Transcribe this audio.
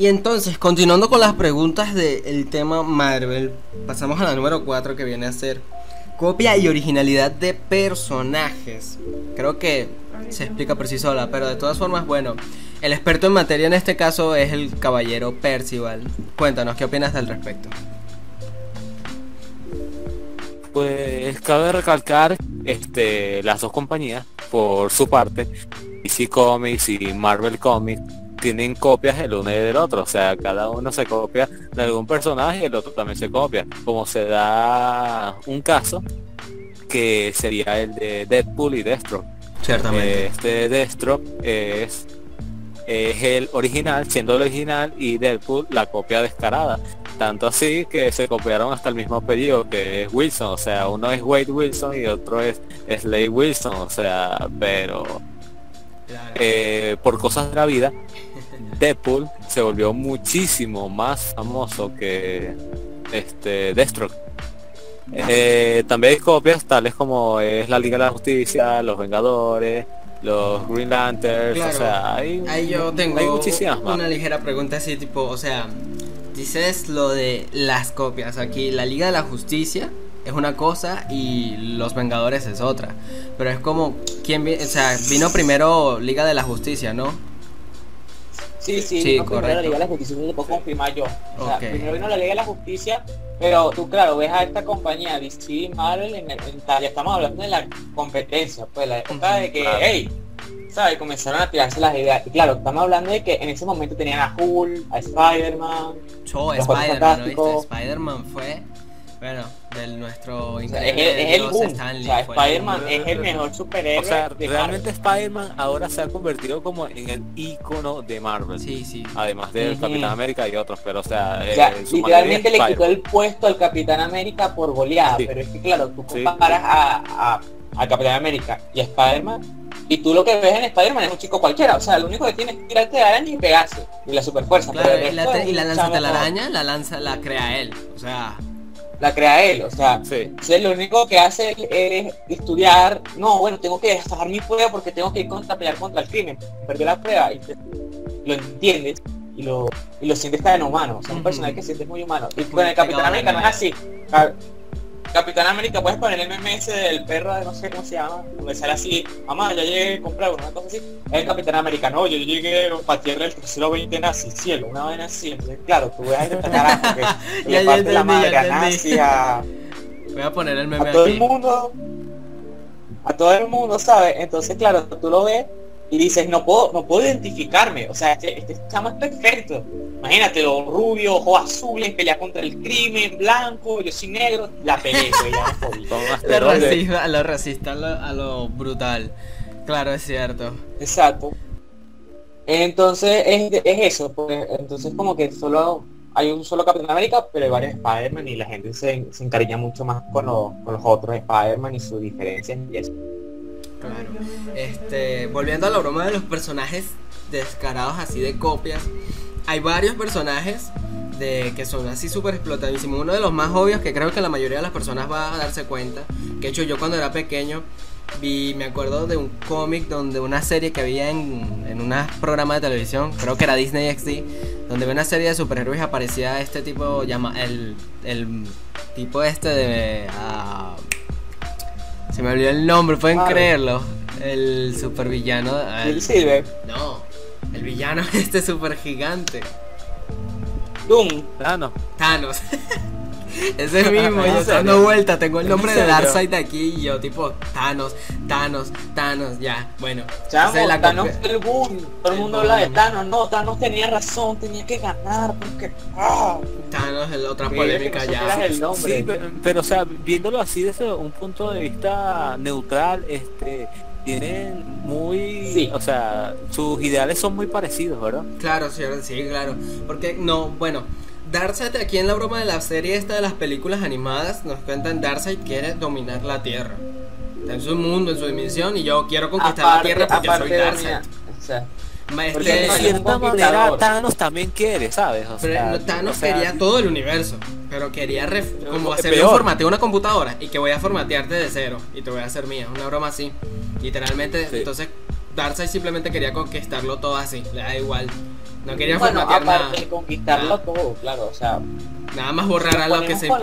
Y entonces, continuando con las preguntas del tema Marvel, pasamos a la número 4 que viene a ser copia y originalidad de personajes. Creo que se explica por sí sola, pero de todas formas, bueno, el experto en materia en este caso es el caballero Percival. Cuéntanos, ¿qué opinas al respecto? Pues cabe recalcar este, las dos compañías, por su parte, DC Comics y Marvel Comics, tienen copias el uno y del otro, o sea, cada uno se copia de algún personaje y el otro también se copia, como se da un caso que sería el de Deadpool y Destro. Ciertamente. Este Destro es, es el original, siendo el original, y Deadpool la copia descarada. Tanto así que se copiaron hasta el mismo apellido que es Wilson, o sea, uno es Wade Wilson y otro es Slade Wilson, o sea, pero eh, por cosas de la vida, Deadpool se volvió muchísimo más famoso que este Deathstroke. Eh, también hay copias tales como es la Liga de la Justicia, los Vengadores, los Green Lanterns, o sea, hay, Ahí yo tengo hay muchísimas más. una ligera pregunta así tipo, o sea, dices lo de las copias, aquí la Liga de la Justicia es una cosa y los Vengadores es otra, pero es como quién o sea, vino primero Liga de la Justicia, ¿no? Sí, sí, Sí, vino primero la Liga de la Justicia, eso lo puedo confirmar yo. O sea, Ok. primero vino la Liga de la Justicia, pero tú, claro, ves a esta compañía, DC y Marvel, en, el- en tal- ya estamos hablando de la competencia, pues la época de que, Claro. hey, ¿sabes? Comenzaron a tirarse las ideas. Y claro, estamos hablando de que en ese momento tenían a Hulk, a Spider-Man, Spider-Man. Spider-Man fue, bueno, del nuestro o sea, es, increíble el- es el. Stanley, o sea, Spider-Man es el mejor superhéroe O sea, de realmente. Spider-Man ahora se ha convertido como en el icono de Marvel. Sí, sí. Además del Ujú. Capitán América y otros, pero o sea, O sea, eh, su literalmente le quitó el puesto al Capitán América por goleada, Sí. pero es que claro, tú Sí. comparas a, a, a Capitán América y a Spider-Man, y tú lo que ves en Spider-Man es un chico cualquiera, o sea, lo único que tiene es tirarte de araña y pegarse, y la super fuerza, Claro, y la, y la lanza chamo telaraña, la lanza la crea él. O sea, La crea él, o sea, Sí. entonces lo único que hace él es estudiar, no, bueno, tengo que sacar mi prueba porque tengo que ir contra pelear contra el crimen, perdió la prueba, y te- lo entiendes y lo, y lo sientes tan humano, o sea, un personaje que sientes muy humano. Y con el Capitán América no es así. Ca- Capitán América puedes poner el meme ese del perro de no sé cómo se llama, donde sale así, mamá, ya llegué a comprar una cosa así, es el Capitán América, no, yo llegué para tierra del crucero 20 nazi, cielo, una vaina así, entonces claro, tú ves a este carajo que, le parte la madre a nazi, a, voy a poner el a meme todo el mundo, a todo el mundo, ¿sabes? Entonces, claro, tú lo ves y dices, no puedo, no puedo identificarme, o sea, este, este chamo es perfecto. Imagínate, los rubios, ojos azules, pelea contra el crimen, blanco, yo soy negro, la pelea, güey, jodí. Son Lo racista, lo racista, a lo, a lo brutal. Claro, es cierto. Exacto. Entonces es, es eso, pues, entonces como que solo hay un solo Capitán América, pero hay varios Spider-Man y la gente se, se encariña mucho más con, los- con los otros Spider-Man y sus diferencias y eso. Claro. Este, volviendo a la broma de los personajes descarados así de copias, hay varios personajes de que son así súper explotadísimos. Uno de los más obvios que creo que la mayoría de las personas va a darse cuenta, que hecho yo cuando era pequeño vi, me acuerdo de un cómic donde una serie que había en, en un programa de televisión, creo que era Disney XD, donde había una serie de superhéroes aparecía este tipo, llama, el, el tipo este de... ah, se me olvidó el nombre, pueden Marvel. creerlo. El supervillano. Silver, no, el villano este super gigante. Doom, no. Thanos. Ese mismo, ¿En yo dando vuelta, tengo el nombre ¿En de? Darkseid aquí y yo tipo Thanos, Thanos, Thanos, ya, bueno. Chamo, es la Thanos copia. fue el boom. Todo el El mundo habla de. Thanos. No, Thanos tenía razón, tenía que ganar porque... ¡ah! Thanos es la otra polémica ya. supieras el nombre. Sí, pero, pero, o sea, viéndolo así desde un punto de vista neutral, este tienen muy, Sí. o sea, sus ideales son muy parecidos, ¿verdad? Claro, sí, sí, claro. Porque no, bueno, Darkseid aquí en la broma de la serie esta de las películas animadas nos cuentan Darkseid quiere dominar la Tierra. Está en su mundo, en su dimensión y yo quiero conquistar la Tierra porque soy Darkseid. o sea, Ma- Porque de cierta manera. Thanos también quiere, ¿sabes? O Pero sea, no, Thanos o sea, quería todo el universo, pero quería como es hacerle un formateo una computadora y que voy a formatearte de cero y te voy a hacer mía, una broma así. Literalmente, Sí. entonces Darkseid simplemente quería conquistarlo todo así, le da igual. No querían Bueno, formatear aparte nada. de conquistarlo Ah. todo, claro, o sea, Nada más borrar a lo que se